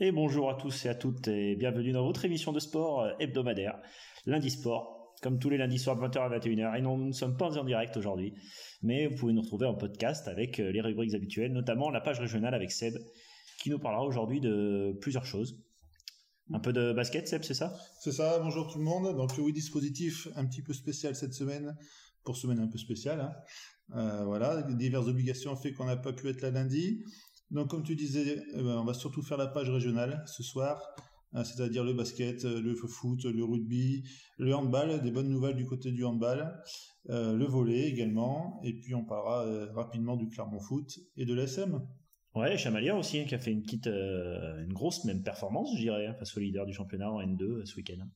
Et bonjour à tous et à toutes et bienvenue dans votre émission de sport euh, hebdomadaire, lundi sport, comme tous les lundis soirs de 20h à 21h. Et nous ne sommes pas en direct aujourd'hui, mais vous pouvez nous retrouver en podcast avec euh, les rubriques habituelles, notamment la page régionale avec Seb, qui nous parlera aujourd'hui de plusieurs choses. Un peu de basket, Seb, c'est ça? C'est ça, bonjour tout le monde. Donc oui, dispositif un petit peu spécial cette semaine, pour semaine un peu spéciale. Hein. Euh, voilà, diverses obligations ont fait qu'on n'a pas pu être là lundi. Donc, comme tu disais, eh ben, on va surtout faire la page régionale ce soir, hein, c'est-à-dire le basket, euh, le foot, le rugby, le handball, des bonnes nouvelles du côté du handball, euh, le volet également, et puis on parlera euh, rapidement du Clermont Foot et de l'ASM. Ouais, Chamalier aussi, hein, qui a fait une petite, une grosse même performance, je dirais, hein, face au leader du championnat en N2 ce week-end.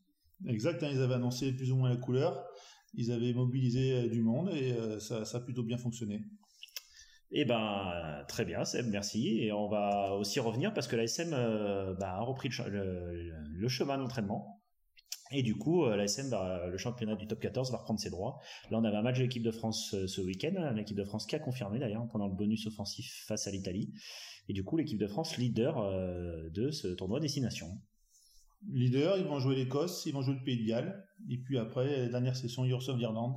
Exact, ils avaient annoncé plus ou moins la couleur, ils avaient mobilisé du monde et ça, ça a plutôt bien fonctionné. Eh ben très bien, Seb, merci. Et on va aussi revenir parce que la SM euh, bah, a repris le, chemin d'entraînement. Et du coup, euh, la SM, le championnat du top 14 va reprendre ses droits. Là, on avait un match de l'équipe de France euh, ce week-end, l'équipe de France qui a confirmé d'ailleurs pendant le bonus offensif face à l'Italie. Et du coup, l'équipe de France leader de ce tournoi destination. Leader, ils vont jouer l'Écosse, ils vont jouer le Pays de Galles. Et puis après, dernière session, reçoivent l'Irlande.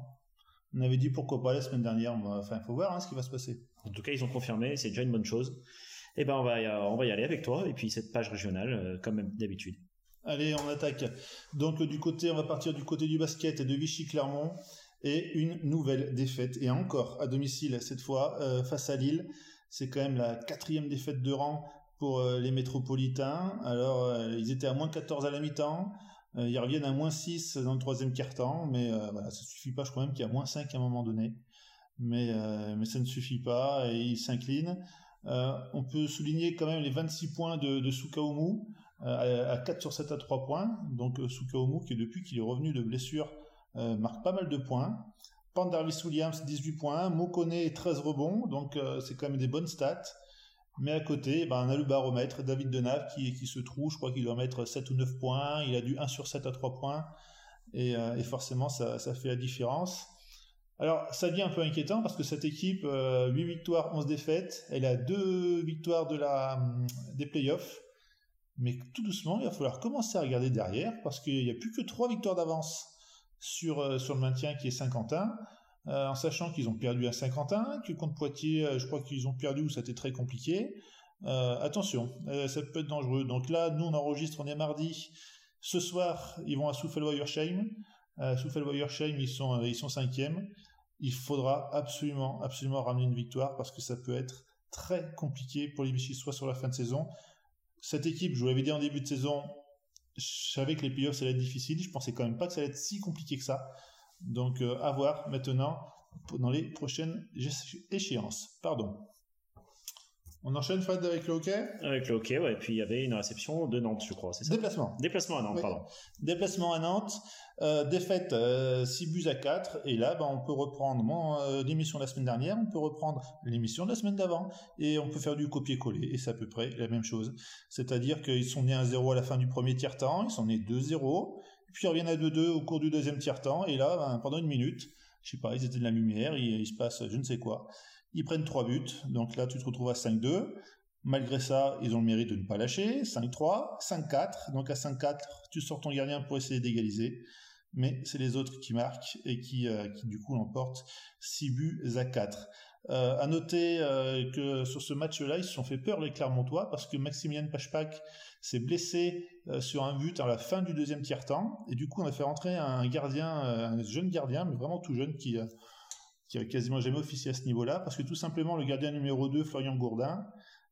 On avait dit pourquoi pas la semaine dernière. Enfin, il faut voir hein, ce qui va se passer. En tout cas, ils ont confirmé, c'est déjà une bonne chose. Eh ben, on va, y, on va y aller avec toi et puis cette page régionale, euh, comme d'habitude. Allez, on attaque. Donc du côté, on va partir du côté du basket et de Vichy-Clermont et une nouvelle défaite et encore à domicile cette fois euh, face à Lille. C'est quand même la quatrième défaite de rang pour euh, les métropolitains. Alors ils étaient à moins 14 à la mi-temps. ils reviennent à moins 6 dans le troisième quart-temps, mais voilà, ça suffit pas. Je crois même qu'il y a moins 5 à un moment donné mais, euh, mais ça ne suffit pas et il s'incline. Euh, on peut souligner quand même les 26 points de, de euh, à 4 sur 7 à 3 points. Donc Sukaomu qui depuis qu'il est revenu de blessure marque pas mal de points. Pandarvis Williams 18 points, Mokone 13 rebonds, donc c'est quand même des bonnes stats. Mais à côté, ben, on a le baromètre, David Denave qui, qui se trouve, je crois qu'il doit mettre 7 ou 9 points, il a du 1 sur 7 à 3 points, et, forcément ça fait la différence. Alors, ça devient un peu inquiétant parce que cette équipe, euh, 8 victoires, 11 défaites, elle a deux victoires de la, hum, des playoffs. Mais tout doucement, il va falloir commencer à regarder derrière parce qu'il n'y a plus que 3 victoires d'avance sur, euh, sur le maintien qui est Saint-Quentin. Euh, en sachant qu'ils ont perdu à Saint-Quentin, que contre Poitiers, euh, je crois qu'ils ont perdu ou ça a été très compliqué. attention, ça peut être dangereux. Donc là, nous on enregistre, on est mardi. Ce soir, ils vont à Souffel-Weiersheim. Euh, Souffel-Weiersheim, ils sont, ils sont cinquièmes il faudra absolument, absolument ramener une victoire parce que ça peut être très compliqué pour les Vichysois sur la fin de saison. Cette équipe, je vous l'avais dit en début de saison, je savais que les playoffs ça allait être difficile. Je pensais quand même pas que ça allait être si compliqué que ça. Donc euh, à voir maintenant dans les prochaines échéances. Pardon. On enchaîne Fred avec le hockey? Avec le hockey, ouais. Et puis il y avait une réception de Nantes, je crois, c'est ça? Déplacement. Déplacement à Nantes, pardon. Déplacement à Nantes. Euh, défaite euh, 6 buts à 4. Et là, bah, on peut reprendre mon, euh, l'émission de la semaine dernière, on peut reprendre l'émission de la semaine d'avant. Et on peut faire du copier-coller. Et c'est à peu près la même chose. C'est-à-dire qu'ils sont nés à 0 à la fin du premier tiers-temps, ils sont nés 2-0. Puis ils reviennent à 2-2 au cours du deuxième tiers-temps. Et là, bah, pendant une minute, je sais pas, ils étaient de la lumière, il, il se passe je ne sais quoi. Ils prennent 3 buts, donc là tu te retrouves à 5-2. Malgré ça, ils ont le mérite de ne pas lâcher. 5-3, 5-4. Donc à 5-4, tu sors ton gardien pour essayer d'égaliser. Mais c'est les autres qui marquent et qui, euh, du coup l'emportent 6 buts à 4. Euh, à noter euh, que sur ce match-là, ils se sont fait peur les Clermontois parce que Maximilian Pachpak s'est blessé euh, sur un but à la fin du deuxième tiers-temps. Et du coup, on a fait rentrer un gardien, un jeune gardien, mais vraiment tout jeune, qui qui a quasiment jamais officié à ce niveau-là, parce que tout simplement le gardien numéro 2, Florian Gourdin,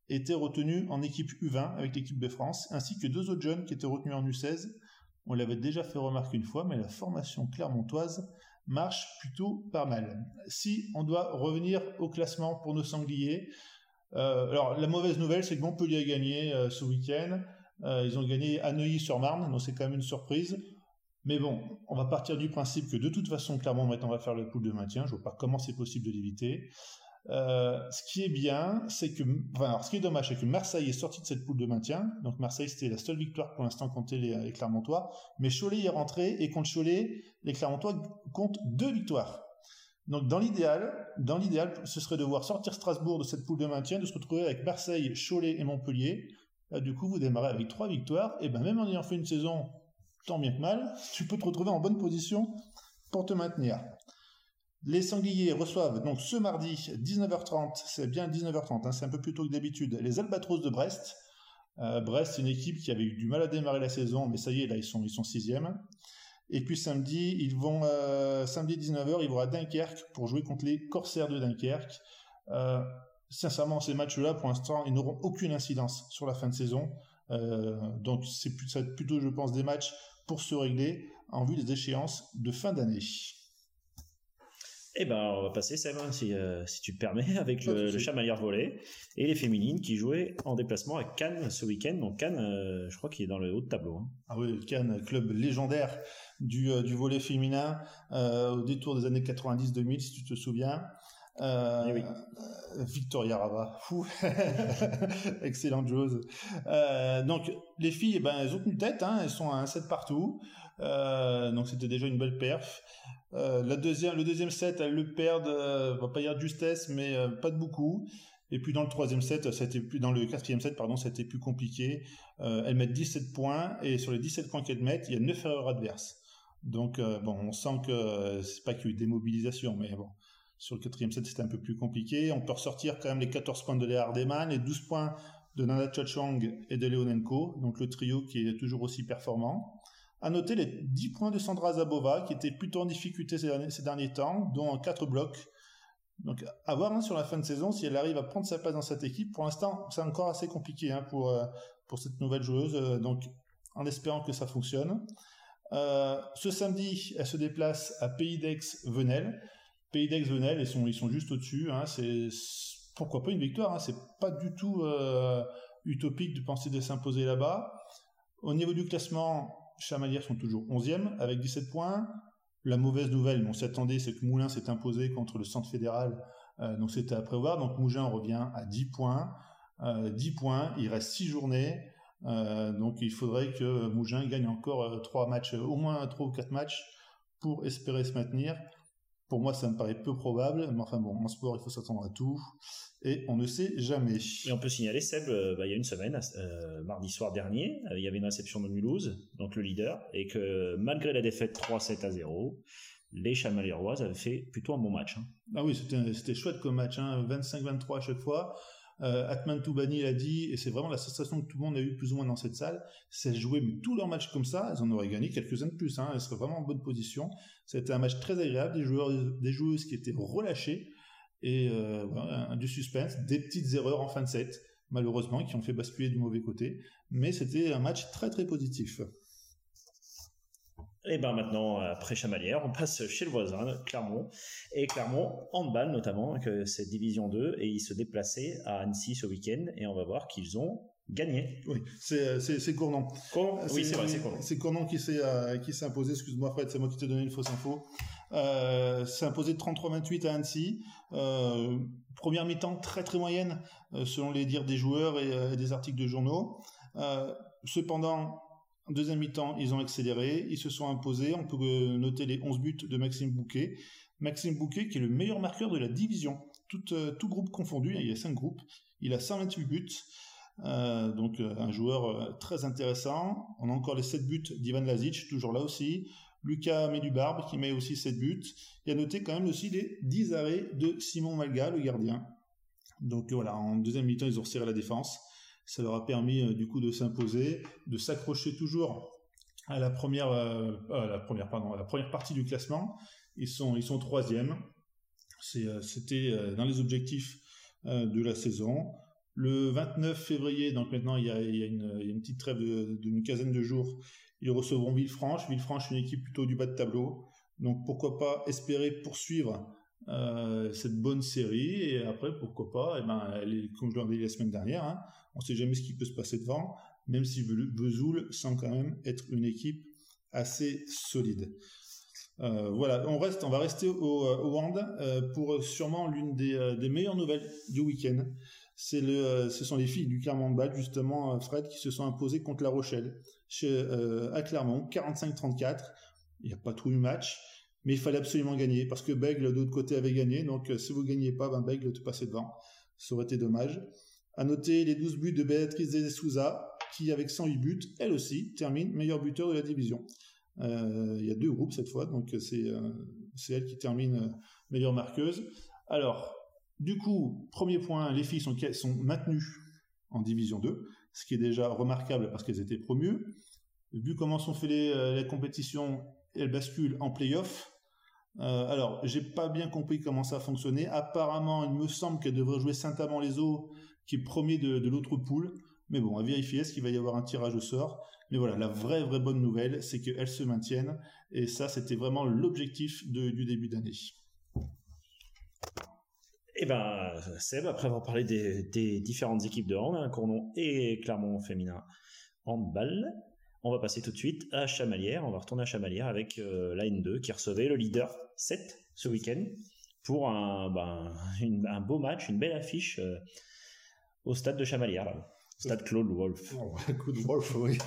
était retenu en équipe U20 avec l'équipe de France, ainsi que deux autres jeunes qui étaient retenus en U16. On l'avait déjà fait remarquer une fois, mais la formation clermontoise marche plutôt pas mal. Si on doit revenir au classement pour nos sangliers, euh, alors la mauvaise nouvelle, c'est que Montpellier a gagné euh, ce week-end. Euh, ils ont gagné à Neuilly-sur-Marne, donc c'est quand même une surprise. Mais bon, on va partir du principe que de toute façon, clairement, maintenant, on va faire le pool de maintien. Je vois pas comment c'est possible de l'éviter. Euh, ce qui est bien, c'est que, enfin, ce qui est dommage, c'est que Marseille est sorti de cette poule de maintien. Donc Marseille, c'était la seule victoire pour l'instant contre les, les, Clermontois. Mais Cholet est rentré et contre Cholet, les Clermontois comptent deux victoires. Donc dans l'idéal, dans l'idéal, ce serait de voir sortir Strasbourg de cette poule de maintien, de se retrouver avec Marseille, Cholet et Montpellier du coup, vous démarrez avec trois victoires. Et ben même en ayant fait une saison tant bien que mal, tu peux te retrouver en bonne position pour te maintenir. Les Sangliers reçoivent donc ce mardi 19h30, c'est bien 19h30, hein, c'est un peu plus tôt que d'habitude, les Albatros de Brest. Euh, Brest, c'est une équipe qui avait eu du mal à démarrer la saison, mais ça y est, là ils sont ils sont sixième. Et puis samedi, ils vont euh, samedi 19h, ils vont à Dunkerque pour jouer contre les Corsaires de Dunkerque. Euh, sincèrement, ces matchs-là, pour l'instant, ils n'auront aucune incidence sur la fin de saison. donc c'est plutôt, je pense, des matchs pour se régler en vue des échéances de fin d'année. Eh ben, on va passer, Sam, hein, si, euh, si tu te permets, avec le, le chamalière volé et les féminines qui jouaient en déplacement à Cannes ce week-end. Donc Cannes, euh, je crois qu'il est dans le haut de tableau. Hein. Ah oui, Cannes, club légendaire du, euh, du volet féminin au détour des années 90-2000, si tu te souviens. Euh, eh Victoria Rava, excellente joueuse. donc les filles, eh ben elles ont une tête, hein, elles sont à un set partout. donc c'était déjà une belle perf. Euh, la deuxième, le deuxième set, elles le perdent, euh, va pas dire de justesse, mais euh, pas de beaucoup. Et puis dans le troisième set, c'était plus dans le quatrième set, pardon, c'était plus compliqué. elles mettent 17 points et sur les 17 points qu'elles mettent, il y a 9 erreurs adverses. Donc bon, on sent que c'est pas qu'il y a eu des mobilisations, mais bon, sur le quatrième set, c'était un peu plus compliqué. On peut ressortir quand même les 14 points de Léa Hardeman, les 12 points de Nana Chachang et de Leonenko, donc le trio qui est toujours aussi performant. À noter les 10 points de Sandra Zabova, qui était plutôt en difficulté ces derniers, temps, dont 4 blocs. Donc, à voir hein, sur la fin de saison si elle arrive à prendre sa place dans cette équipe. Pour l'instant, c'est encore assez compliqué hein, pour, euh, pour cette nouvelle joueuse. Euh, donc, en espérant que ça fonctionne. Euh, ce samedi, elle se déplace à Pays d'Aix-Venelle. Pays d'Aix-Venelle, ils sont, ils sont juste au-dessus. Hein, c'est pourquoi pas une victoire. Hein, c'est pas du tout utopique de penser de s'imposer là-bas. Au niveau du classement, Chamalières sont toujours 11e avec 17 points. La mauvaise nouvelle, on s'attendait, c'est que Moulin s'est imposé contre le centre fédéral, euh, donc c'était à prévoir. Donc Mougin revient à 10 points. 10 euh, points, il reste 6 journées. Euh, donc il faudrait que Mougin gagne encore 3 matchs, au moins 3 ou 4 matchs pour espérer se maintenir. Pour moi, ça me paraît peu probable, mais enfin bon, en sport, il faut s'attendre à tout, et on ne sait jamais. Et on peut signaler, Seb, euh, bah, il y a une semaine, euh, mardi soir dernier, euh, il y avait une réception de Mulhouse, donc le leader, et que malgré la défaite 3-7 à 0, les Chamaliroises avaient fait plutôt un bon match. Hein. Ah oui, c'était chouette comme match, hein, 25-23 à chaque fois. Euh, Atman Toubani l'a dit, et c'est vraiment la sensation que tout le monde a eu plus ou moins dans cette salle, c'est jouer tous leurs matchs comme ça, elles en auraient gagné quelques-uns de plus, hein, elles seraient vraiment en bonne position. C'était un match très agréable, des joueurs, des joueuses qui étaient relâchées, et euh, du suspense, des petites erreurs en fin de set, malheureusement, qui ont fait basculer du mauvais côté, mais c'était un match très très positif. Et ben maintenant, après Chamalières, on passe chez le voisin, Clermont. Et Clermont, handball notamment, que c'est Division 2, et ils se déplaçaient à Annecy ce week-end, et on va voir qu'ils ont gagné. Oui, c'est c'est Cournon. Oui, c'est vrai, c'est Cournon. C'est Cournon qui s'est euh, qui s'est imposé. Excuse-moi, Fred, c'est moi qui t'ai donné une fausse info. Euh, s'est imposé 33-28 à Annecy. Euh, première mi-temps très très moyenne euh, selon les dires des joueurs et, et des articles de journaux. cependant, en deuxième mi-temps, ils ont accéléré, ils se sont imposés. On peut euh, noter les 11 buts de Maxime Bouquet. Maxime Bouquet qui est le meilleur marqueur de la division, tout, euh, groupe confondu, il y a 5 groupes. Il a 128 buts, euh, donc un joueur très intéressant. On a encore les 7 buts d'Ivan Lazic, toujours là aussi. Lucas Médubarbe qui met aussi 7 buts. Il y a noté quand même aussi les 10 arrêts de Simon Malga, le gardien. Donc voilà, en deuxième mi-temps, ils ont resserré la défense. Ça leur a permis euh, du coup de s'imposer, de s'accrocher toujours à la première, euh, partie du classement. Ils sont, ils troisième. Euh, c'était dans les objectifs de la saison. Le 29 février, donc maintenant il y a, une, petite trêve d'une quinzaine de jours, ils recevront Villefranche. Villefranche, une équipe plutôt du bas de tableau. Donc pourquoi pas espérer poursuivre cette bonne série et après pourquoi pas eh ben comme je l'ai dit la semaine dernière hein, on sait jamais ce qui peut se passer devant même si Vesoul semble quand même être une équipe assez solide euh, voilà on reste on va rester au, euh, au euh, pour sûrement l'une des, meilleures nouvelles du week-end c'est le ce sont les filles du Clermont Bad justement Fred qui se sont imposées contre La Rochelle à Clermont 45-34 il n'y a pas tout eu match mais il fallait absolument gagner parce que Bègle de l'autre côté avait gagné. Donc si vous gagnez pas, ben Bègle te passait devant. Ça aurait été dommage. À noter les 12 buts de Béatrice de Souza, qui avec 108 buts, elle aussi, termine meilleur buteur de la division. Euh, il y a deux groupes cette fois, donc c'est euh, elle qui termine euh, meilleure marqueuse. Alors, du coup, premier point, les filles sont, maintenues en division 2, ce qui est déjà remarquable parce qu'elles étaient promues. Vu comment sont faites les, compétitions, elles basculent en play-off. Euh, alors, j'ai pas bien compris comment ça fonctionnait. Apparemment, il me semble qu'elle devrait jouer Saint-Amand-les-Eaux, qui est premier de, l'autre poule. Mais bon, à vérifier, est-ce qu'il va y avoir un tirage au sort Mais voilà, la vraie, vraie bonne nouvelle, c'est qu'elles se maintiennent. Et ça, c'était vraiment l'objectif du début d'année. Eh ben, Seb, après avoir parlé des, différentes équipes de hand, hein, Cournon et Clermont féminin handball, on va passer tout de suite à Chamalières. On va retourner à Chamalières avec euh, la N2 qui recevait le leader 7 ce week-end pour un, ben, un beau match, une belle affiche euh, au stade de Chamalières. Là. Stade Claude Wolf. Oh, Wolf, oui.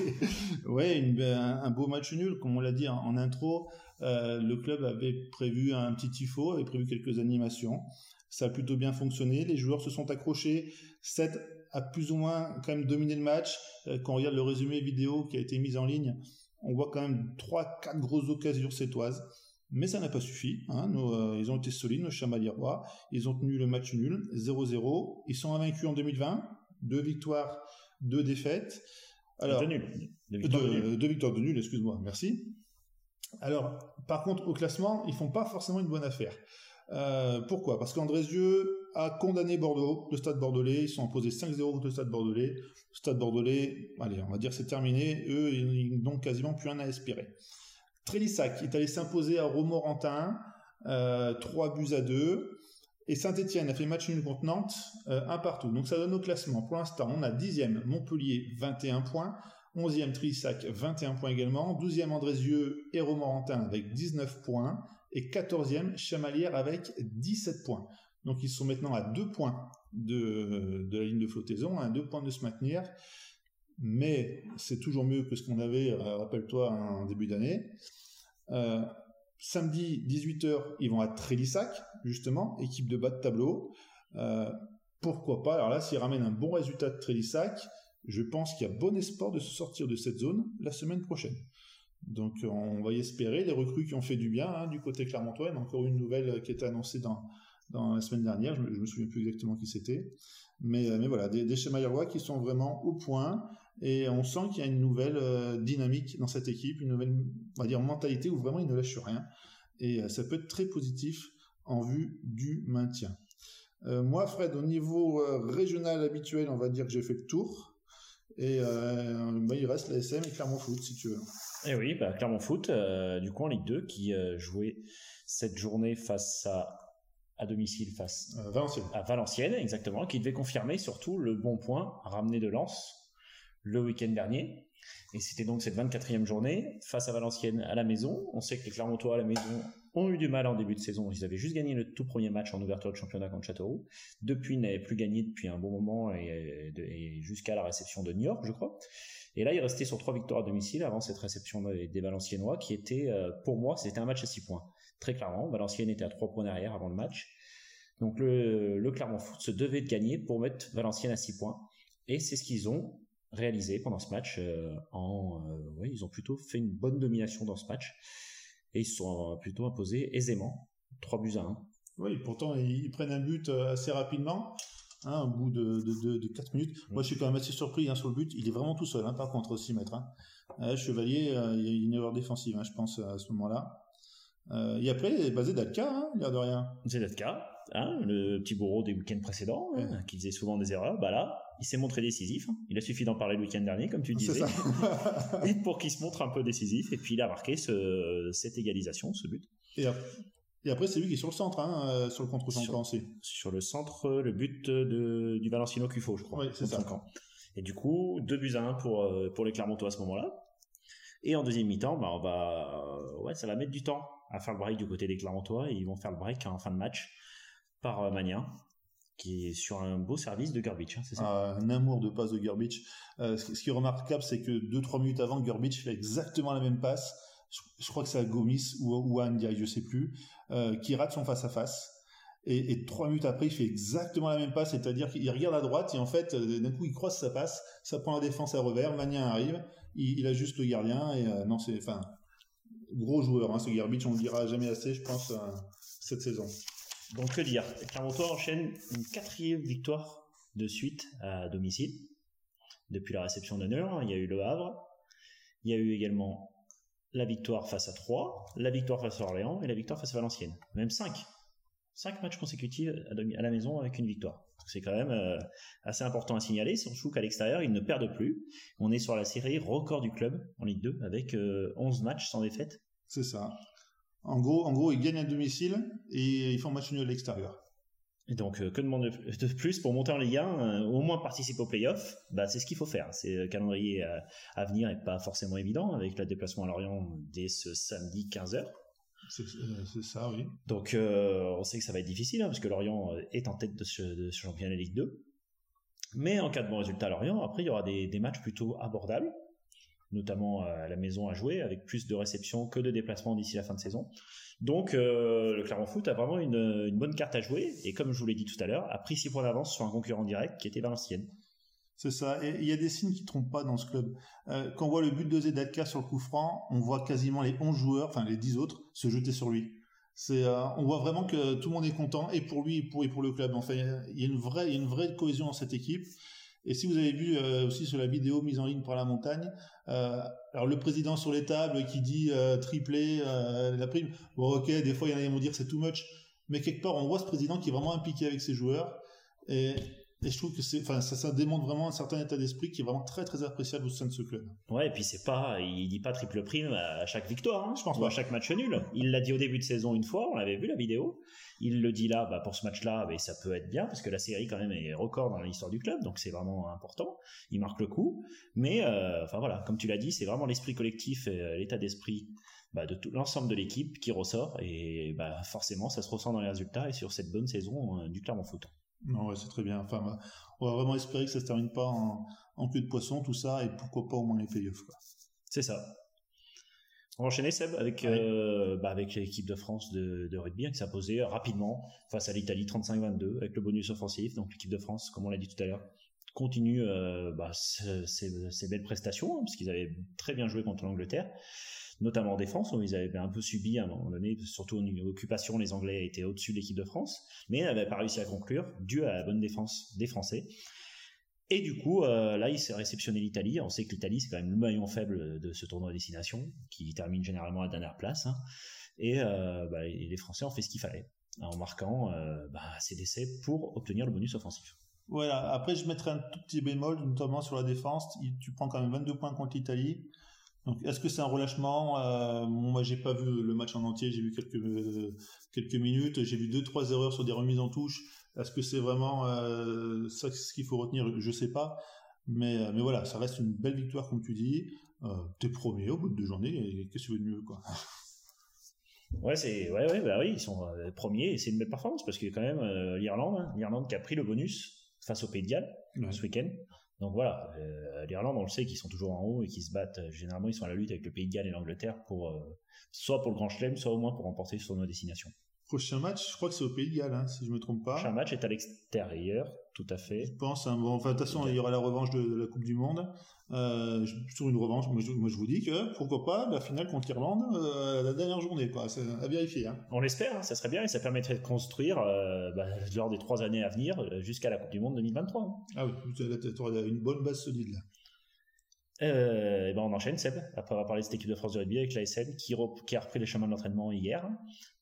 ouais, un, beau match nul, comme on l'a dit en, intro. Euh, le club avait prévu un petit tifo, avait prévu quelques animations. Ça a plutôt bien fonctionné. Les joueurs se sont accrochés. 7 a plus ou moins quand même dominé le match. Euh, quand on regarde le résumé vidéo qui a été mis en ligne, on voit quand même 3-4 grosses occasions sétoises. Mais ça n'a pas suffi. Hein. Euh, ils ont été solides, nos chamaliérois. Ils ont tenu le match nul, 0-0. Ils sont invaincus en 2020 deux victoires, deux défaites. Alors. Deux victoires de, nul, excuse-moi, merci. Alors, par contre, au classement, ils font pas forcément une bonne affaire. Euh, pourquoi? Parce qu'Andrézieux a condamné Bordeaux, le stade bordelais. Ils sont imposés 5-0 contre le stade bordelais. Le stade bordelais, allez, on va dire c'est terminé. Eux, ils n'ont quasiment plus rien à espérer. Trélissac est allé s'imposer à Romorantin, euh, 3 buts à 2. Et Saint-Etienne a fait match nul contre Nantes, euh, un partout. Donc ça donne au classement. Pour l'instant, on a 10e Montpellier, 21 points. 11e Trissac, 21 points également. 12e Andrézieux et Romorantin avec 19 points. Et 14e Chamalière avec 17 points. Donc ils sont maintenant à 2 points de, la ligne de flottaison, à 2 points de se maintenir. Mais c'est toujours mieux que ce qu'on avait, euh, rappelle-toi, en début d'année. Euh, Samedi, 18h, ils vont à Trélissac, justement, équipe de bas de tableau. Euh, pourquoi pas? Alors là, s'ils ramènent un bon résultat de Trélissac, je pense qu'il y a bon espoir de se sortir de cette zone la semaine prochaine. Donc on va y espérer. Les recrues qui ont fait du bien hein, du côté clermontois, encore une nouvelle qui été annoncée dans, dans la semaine dernière, je, ne me souviens plus exactement qui c'était. Mais, euh, mais voilà, des, des schémas qui sont vraiment au point. Et on sent qu'il y a une nouvelle euh, dynamique dans cette équipe, une nouvelle, on va dire, mentalité où vraiment ils ne lâchent rien. Et euh, ça peut être très positif en vue du maintien. Moi, Fred, au niveau régional habituel, on va dire que j'ai fait le tour. Et bah, il reste la SM et Clermont Foot, si tu veux. Et eh oui, bah, Clermont Foot, du coup en Ligue 2, qui jouait cette journée face à à domicile face à Valenciennes, exactement, qui devait confirmer surtout le bon point ramené de Lens le week-end dernier. Et c'était donc cette 24e journée face à Valenciennes à la maison. On sait que les Clermontois à la maison ont eu du mal en début de saison. Ils avaient juste gagné le tout premier match en ouverture de championnat contre Châteauroux. Depuis, ils n'avaient plus gagné depuis un bon moment et, jusqu'à la réception de New York, je crois. Et là, ils restaient sur trois victoires à domicile avant cette réception des, Valenciennois qui était, euh, pour moi, c'était un match à six points. Très clairement, Valenciennes était à trois points derrière avant le match. Donc le, le Clermont Foot se devait de gagner pour mettre Valenciennes à six points. Et c'est ce qu'ils ont réalisé pendant ce match. Euh, en, euh, ils ont plutôt fait une bonne domination dans ce match et ils se sont plutôt imposés aisément, 3 buts à 1. Oui, pourtant ils prennent un but euh, assez rapidement. Hein, au bout de, de, de, 4 minutes. Moi, je suis quand même assez surpris hein, sur le but. Il est vraiment tout seul, hein, par contre, au 6 mètres. Hein. Chevalier, il y a une erreur défensive, je pense, à ce moment-là. Et après, basé d'Alka, hein, l'air de rien. Zedalka, hein, le petit bourreau des week-ends précédents, qui faisait souvent des erreurs. Bah là, il s'est montré décisif. Il a suffi d'en parler le week-end dernier, comme tu disais, et pour qu'il se montre un peu décisif. Et puis il a marqué cette égalisation, ce but. Et après, c'est lui qui est sur le centre, hein, euh, sur le contre sur, sur le centre, le but de, du Valencino Cufo, je crois. Oui, c'est ça. Et du coup, 2 buts à 1 pour, euh, pour les Clermontois à ce moment-là. Et en deuxième mi-temps, bah, euh, ouais, ça va mettre du temps à faire le break du côté des Clermontois et ils vont faire le break en fin de match par Mania qui est sur un beau service de Gurbich, hein, ah, Un amour de passe de Gurbich. Euh, ce, qui est remarquable, c'est que 2-3 minutes avant, Gurbich fait exactement la même passe. Je, crois que c'est à Gomis ou, à Ndiaye, je sais plus, euh, qui rate son face-à-face. Et, trois minutes après, il fait exactement la même passe, c'est-à-dire qu'il regarde à droite et en fait, euh, d'un coup, il croise sa passe, ça prend la défense à revers, Magnin arrive, il, il ajuste le gardien et euh, non, c'est enfin gros joueur, hein, ce Garbage, on le dira jamais assez, je pense, euh, cette saison. Donc que dire? Clermontois enchaîne une quatrième victoire de suite à domicile depuis la réception d'honneur. Il y a eu le Havre, il y a eu également la victoire face à Troyes, la victoire face à Orléans et la victoire face à Valenciennes. Même 5. 5 matchs consécutifs à la maison avec une victoire. C'est quand même euh, assez important à signaler, surtout qu'à l'extérieur, ils ne perdent plus. On est sur la série record du club en Ligue 2 avec 11 euh, matchs sans défaite. C'est ça. En gros, en gros, ils gagnent à domicile et ils font match nul à l'extérieur. Et donc, euh, que demander de plus pour monter en Ligue 1, au moins participer au playoff bah, C'est ce qu'il faut faire. C'est le calendrier à, venir n'est pas forcément évident avec le déplacement à Lorient dès ce samedi 15h. Euh, c'est ça, oui. Donc, euh, on sait que ça va être difficile, hein, parce que Lorient euh, est en tête de ce, championnat Ligue 2. Mais en cas de bon résultat à Lorient, après, il y aura des, matchs plutôt abordables, notamment à la maison à jouer, avec plus de réceptions que de déplacements d'ici la fin de saison. Donc, le Clermont Foot a vraiment une, une, bonne carte à jouer, et comme je vous l'ai dit tout à l'heure, a pris 6 points d'avance sur un concurrent direct qui était Valenciennes. C'est ça. Et il y a des signes qui trompent pas dans ce club. Euh, quand on voit le but de Zedatka sur le coup franc, on voit quasiment les 11 joueurs, enfin les 10 autres, se jeter sur lui. Euh, on voit vraiment que tout le monde est content, et pour lui, et pour, le club. Enfin, il y a une vraie, cohésion dans cette équipe. Et si vous avez vu euh, aussi sur la vidéo mise en ligne par la montagne, alors le président sur les tables qui dit triplé la prime, bon ok, des fois il y en a qui vont dire c'est too much, mais quelque part on voit ce président qui est vraiment impliqué avec ses joueurs. Et et je trouve que c'est, enfin, ça, ça démontre vraiment un certain état d'esprit qui est vraiment très très appréciable au sein de ce club. Ouais, et puis c'est pas, il dit pas triple prime à chaque victoire, hein, je pense, pas à chaque match nul. Il l'a dit au début de saison une fois, on avait vu la vidéo. Il le dit là, bah, pour ce match-là, bah, ça peut être bien parce que la série quand même est record dans l'histoire du club, donc c'est vraiment important. Il marque le coup, mais euh, enfin voilà, comme tu l'as dit, c'est vraiment l'esprit collectif, et euh, l'état d'esprit bah, de tout l'ensemble de l'équipe qui ressort et bah, forcément ça se ressent dans les résultats et sur cette bonne saison euh, du Clermont Foot. Non, ouais, c'est très bien. Enfin, on va vraiment espérer que ça se termine pas en, en queue de poisson, tout ça, et pourquoi pas au moins les playoffs. C'est ça. On va enchaîner Seb avec euh, bah, avec l'équipe de France de, de rugby hein, qui s'est posée rapidement face à l'Italie 35-22 avec le bonus offensif. Donc l'équipe de France, comme on l'a dit tout à l'heure, continue euh, bah, ses, belles prestations hein, parce qu'ils avaient très bien joué contre l'Angleterre notamment en défense, où ils avaient un peu subi à un moment donné, surtout en occupation, les Anglais étaient au-dessus de l'équipe de France, mais n'avaient pas réussi à conclure, dû à la bonne défense des Français. Et du coup, euh, là, il s'est réceptionné l'Italie. On sait que l'Italie, c'est quand même le maillon faible de ce tournoi à destination, qui termine généralement à dernière place. Hein. Euh, bah, et, les Français ont fait ce qu'il fallait, en marquant euh, bah, ces décès pour obtenir le bonus offensif. Voilà. Après, je mettrai un tout petit bémol, notamment sur la défense. Tu prends quand même 22 points contre l'Italie. Donc, est-ce que c'est un relâchement euh, Moi, j'ai pas vu le match en entier. J'ai vu quelques quelques minutes. J'ai vu deux trois erreurs sur des remises en touche. Est-ce que c'est vraiment euh, ça ce qu'il faut retenir? Je sais pas. Mais mais voilà, ça reste une belle victoire comme tu dis. Euh, T'es premier au bout de deux journées. Qu'est-ce que tu veux de mieux quoi? Ouais, c'est ouais, ouais, bah oui, ils sont euh, premiers et c'est une belle performance parce a quand même euh, l'Irlande, hein, l'Irlande qui a pris le bonus face au Pays de Galles ce week-end. Donc voilà, euh, l'Irlande, on le sait qu'ils sont toujours en haut et qu'ils se battent. Euh, généralement, ils sont à la lutte avec le Pays de Galles et l'Angleterre pour euh, soit pour le Grand Chelem, soit au moins pour remporter ce tournoi destination. Prochain match, je crois que c'est au Pays de Galles, hein, si je me trompe pas. Prochain match est à l'extérieur, tout à fait. Je pense. Hein, bon, enfin, de toute façon, il y aura la revanche de, la Coupe du Monde. Euh, sur une revanche, moi je, moi je, vous dis que pourquoi pas la finale contre l'Irlande euh, la dernière journée, quoi. C'est à vérifier. Hein. On l'espère, hein, ça serait bien et ça permettrait de construire euh, bah, lors des trois années à venir jusqu'à la Coupe du Monde 2023. Hein. Ah oui, tu as une bonne base solide là. Euh, et ben on enchaîne Seb, après avoir parlé de cette équipe de France de rugby avec l'ASN qui, qui a repris les chemins de l'entraînement hier,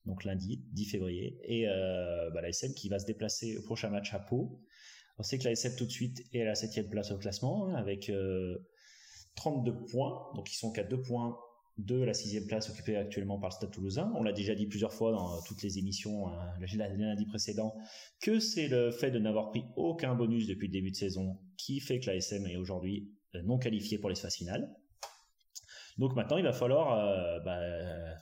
donc lundi 10 février, et euh, l'ASN qui va se déplacer au prochain match à Pau. On sait que l'ASN tout de suite est à la septième place au classement hein, avec euh, 32 points, donc ils sont qu'à 2 points de la sixième place occupée actuellement par le Stade Toulousain. On l'a déjà dit plusieurs fois dans toutes les émissions hein, lundi précédent que c'est le fait de n'avoir pris aucun bonus depuis le début de saison qui fait que l'ASM est aujourd'hui euh, non qualifié pour les phases finales. Donc maintenant, il va falloir euh, bah,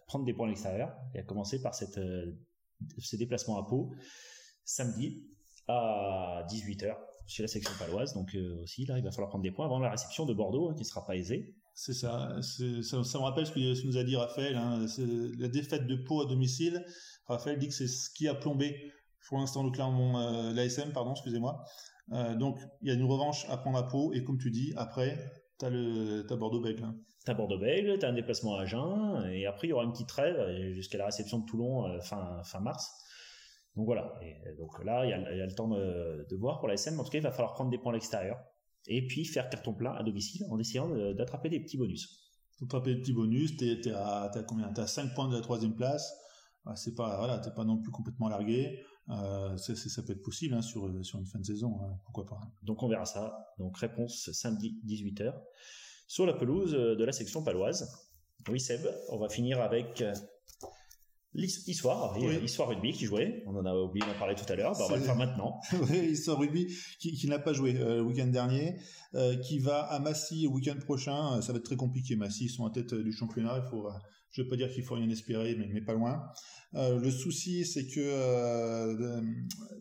prendre des points à l'extérieur et à commencer par cette, euh, ces déplacements à Pau samedi à 18h chez la section paloise. Donc aussi, là, il va falloir prendre des points avant la réception de Bordeaux, hein, qui ne sera pas aisée. C'est ça, ça, ça. me rappelle ce que, nous a dit Raphaël. Hein, la défaite de Pau à domicile. Raphaël dit que c'est ce qui a plombé pour l'instant le Clermont, l'ASM, pardon, excusez-moi. donc il y a une revanche à prendre à Pau et comme tu dis, après, t'as le as Bordeaux-Bègles. T'as Bordeaux-Bègles, t'as un déplacement à Agen et après il y aura une petite trêve jusqu'à la réception de Toulon fin fin mars. Donc voilà. Et donc là, il y a, le temps de, de voir pour la SM. En tout cas, il va falloir prendre des points à l'extérieur et puis faire carton plein à domicile en essayant d'attraper des petits bonus. Attraper des petits bonus, t'es es à, combien T'es à 5 points de la troisième place. C'est pas voilà, t'es pas non plus complètement largué. Euh, ça peut être possible hein, sur, sur une fin de saison, hein, pourquoi pas. Donc on verra ça. Donc réponse samedi 18h sur la pelouse de la section paloise. Oui Seb, on va finir avec L'histoire, Histoire Rugby qui jouait, on en a oublié d'en parler tout à l'heure, bah, on va le faire maintenant. oui, Histoire Rugby qui, n'a pas joué euh, le week-end dernier, euh, qui va à Massy le week-end prochain. Ça va être très compliqué. Massy, ils sont en tête du championnat. Il faut, je ne veux pas dire qu'il faut rien espérer, mais, mais pas loin. Euh, le souci, c'est que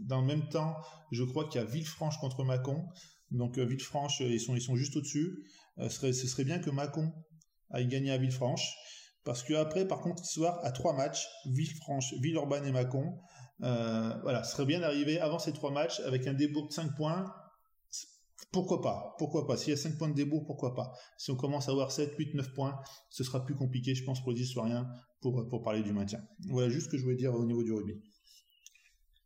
dans le même temps, je crois qu'il y a Villefranche contre Mâcon. Donc Villefranche, ils sont, ils sont juste au-dessus. ce, serait, ce serait bien que Mâcon aille gagner à Villefranche. Parce que après, par contre, ce soir, à trois matchs, Villefranche, Villeurbanne et Mâcon, euh, voilà, ce serait bien d'arriver avant ces trois matchs avec un débours de 5 points. Pourquoi pas? Pourquoi pas? S'il y a 5 points de débours, pourquoi pas? Si on commence à avoir 7, 8, 9 points, ce sera plus compliqué, je pense, pour les historiens pour, pour parler du maintien. Voilà juste ce que je voulais dire au niveau du rugby.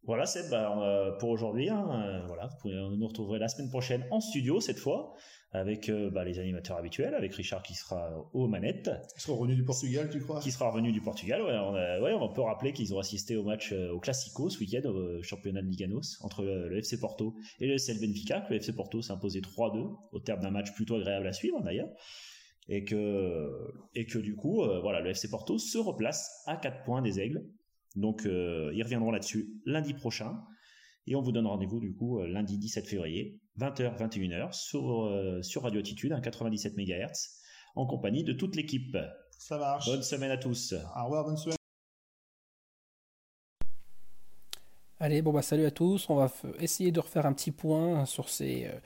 Voilà, c'est bah, pour aujourd'hui. Hein, euh, voilà, vous pouvez nous retrouver la semaine prochaine en studio cette fois avec euh, bah, les animateurs habituels, avec Richard qui sera aux manettes. Qui sera revenu du Portugal, tu crois? Qui sera revenu du Portugal, ouais. On, on peut rappeler qu'ils ont assisté au match, euh, au Classico ce week-end, au championnat de Liganos, entre le, FC Porto et le FC Benfica, que le FC Porto s'est imposé 3-2, au terme d'un match plutôt agréable à suivre d'ailleurs. Et que, et que du coup, euh, voilà, le FC Porto se replace à 4 points des Aigles. Donc, ils reviendront là-dessus lundi prochain. Et on vous donne rendez-vous du coup lundi 17 février 20h, 21h sur, euh, sur Radio Attitude, 97 MHz, en compagnie de toute l'équipe. Ça marche. Bonne semaine à tous. Au revoir, bonne semaine. Allez, bon bah salut à tous. On va essayer de refaire un petit point sur ces euh,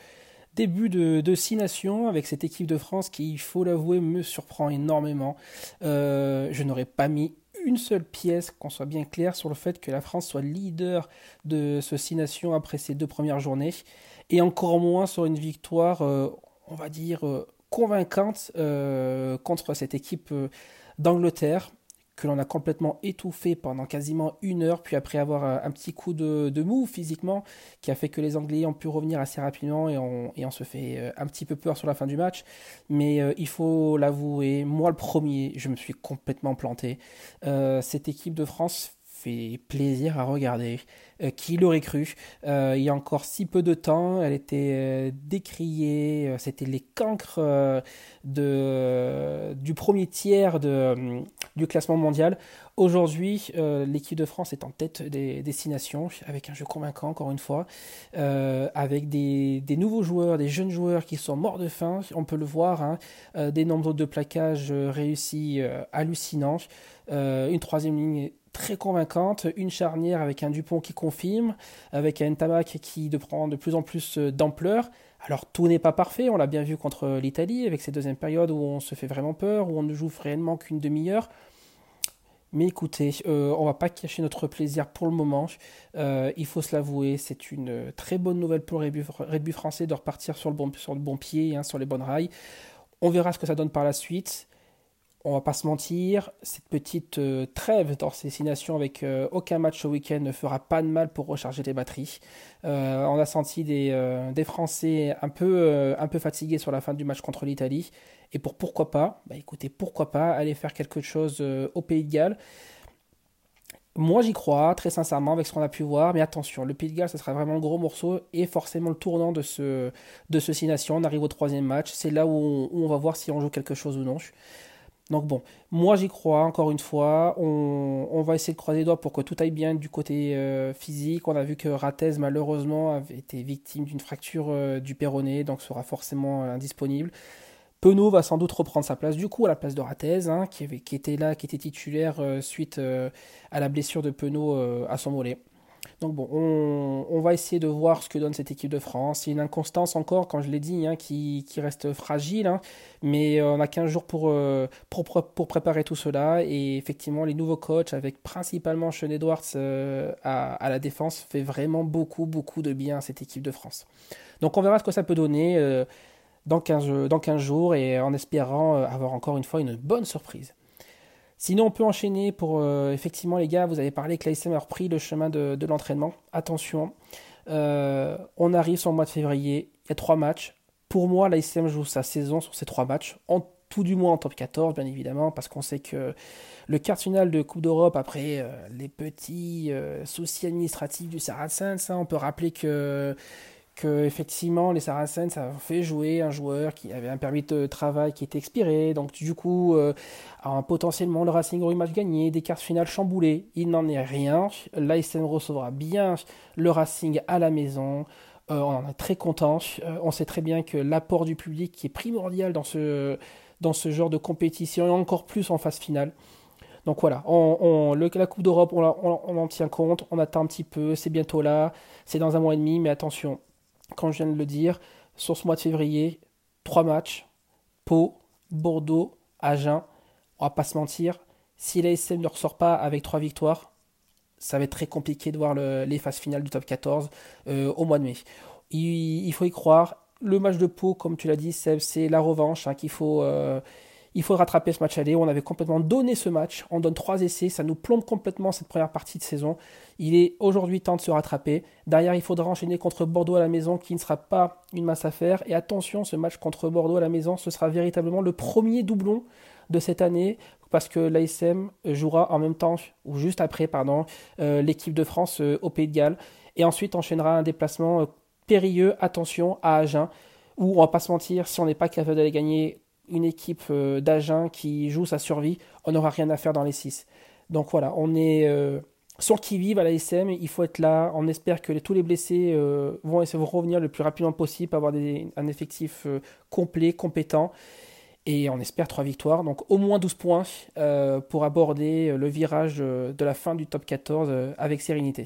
débuts de, de Six Nations avec cette équipe de France qui, il faut l'avouer, me surprend énormément. Euh, je n'aurais pas mis une seule pièce, qu'on soit bien clair sur le fait que la France soit leader de ce Six Nations après ces deux premières journées. Et encore moins sur une victoire, euh, on va dire, euh, convaincante euh, contre cette équipe d'Angleterre que l'on a complètement étouffé pendant quasiment une heure, puis après avoir un, petit coup de, mou physiquement, qui a fait que les Anglais ont pu revenir assez rapidement et on, et on se fait un petit peu peur sur la fin du match. Mais il faut l'avouer, moi le premier, je me suis complètement planté. cette équipe de France fait plaisir à regarder. Euh, qui l'aurait cru? Euh, Il y a encore si peu de temps, elle était euh, décriée, c'était les cancres de, du premier tiers de, du classement mondial. Aujourd'hui, l'équipe de France est en tête des destinations, avec un jeu convaincant, encore une fois, avec des, des, nouveaux joueurs, des jeunes joueurs qui sont morts de faim, on peut le voir, hein, des nombres de plaquages réussis hallucinants, une troisième ligne très convaincante, une charnière avec un Dupont qui confirme, avec un Tamac qui prend de plus en plus euh, d'ampleur. Alors tout n'est pas parfait, on l'a bien vu contre l'Italie avec cette deuxième période où on se fait vraiment peur, où on ne joue réellement qu'une demi-heure. Mais écoutez, euh, on va pas cacher notre plaisir pour le moment. Euh, il faut se l'avouer, c'est une très bonne nouvelle pour le rugby, français de repartir sur le bon, sur le bon pied, hein, sur les bonnes rails. On verra ce que ça donne par la suite on va pas se mentir, cette petite euh, trêve d'orcésination avec euh, aucun match au week-end ne fera pas de mal pour recharger les batteries. Euh, on a senti des, Français un peu, fatigués sur la fin du match contre l'Italie. Et pour pourquoi pas, bah écoutez, pourquoi pas aller faire quelque chose au Pays de Galles. Moi j'y crois, très sincèrement, avec ce qu'on a pu voir, mais attention, le Pays de Galles, ce sera vraiment le gros morceau et forcément le tournant de ce, de Six Nations. On arrive au troisième match, c'est là où on va voir si on joue quelque chose ou non. Donc bon, moi j'y crois, encore une fois, on, va essayer de croiser les doigts pour que tout aille bien du côté euh, physique. On a vu que Ratez malheureusement avait été victime d'une fracture euh, du péroné, donc sera forcément euh, indisponible. Penaud va sans doute reprendre sa place du coup à la place de Ratez, hein, qui, était là, qui était titulaire suite à la blessure de Penaud à son mollet. Donc bon, on, va essayer de voir ce que donne cette équipe de France. Il y a une inconstance encore, quand je l'ai dit, hein, qui, reste fragile. Hein. mais euh, on a 15 jours pour, euh, pour, préparer tout cela. Et effectivement, les nouveaux coachs, avec principalement Sean Edwards euh, à, la défense, fait vraiment beaucoup, beaucoup de bien à cette équipe de France. Donc on verra ce que ça peut donner dans, 15, dans 15 jours et en espérant avoir encore une fois une bonne surprise. Sinon, on peut enchaîner pour euh, effectivement, les gars, vous avez parlé que l'ASM a repris le chemin de, l'entraînement. Attention, euh, on arrive sur le mois de février, il y a trois matchs. Pour moi, l'ASM joue sa saison sur ces trois matchs, en tout du moins en top 14, bien évidemment, parce qu'on sait que le quart final de Coupe d'Europe, après euh, les petits soucis administratifs du Saracens, hein, on peut rappeler que que effectivement les Saracens avaient fait jouer un joueur qui avait un permis de travail qui était expiré, donc du coup euh, potentiellement le Racing aurait match gagné, des cartes finales chamboulées, il n'en est rien. L'ASM recevra bien le Racing à la maison. Euh, on en est très content. Euh, on sait très bien que l'apport du public qui est primordial dans ce, dans ce genre de compétition et encore plus en phase finale. Donc voilà, la Coupe d'Europe, on, en tient compte, on attend un petit peu, c'est bientôt là, c'est dans un mois et demi, mais attention, quand je viens de le dire, sur ce mois de février, trois matchs, Pau, Bordeaux, Agen. On va pas se mentir, si l'ASM ne ressort pas avec trois victoires, ça va être très compliqué de voir les phases finales du top 14 euh, au mois de mai. Il, faut y croire. Le match de Pau, comme tu l'as dit, c'est la revanche hein, qu'il faut, euh, il faut rattraper ce match aller. On avait complètement donné ce match. On donne trois essais. Ça nous plombe complètement cette première partie de saison. Il est aujourd'hui temps de se rattraper. Derrière, il faudra enchaîner contre Bordeaux à la maison, qui ne sera pas une masse à faire. Et attention, ce match contre Bordeaux à la maison, ce sera véritablement le premier doublon de cette année parce que l'ASM jouera en même temps, ou juste après, pardon, euh, l'équipe de France euh, au Pays de Galles. Et ensuite enchaînera un déplacement euh, périlleux, attention, à Agen, où on va pas se mentir, si on n'est pas capable d'aller gagner une équipe euh, d'Agen qui joue sa survie, on n'aura rien à faire dans les 6. Donc voilà, on est euh, sur qui vive à la SM, il faut être là. On espère que tous les blessés euh, vont, vont revenir le plus rapidement possible, avoir un effectif complet, compétent. Et on espère trois victoires, donc au moins 12 points pour aborder le virage de la fin du top 14 avec sérénité.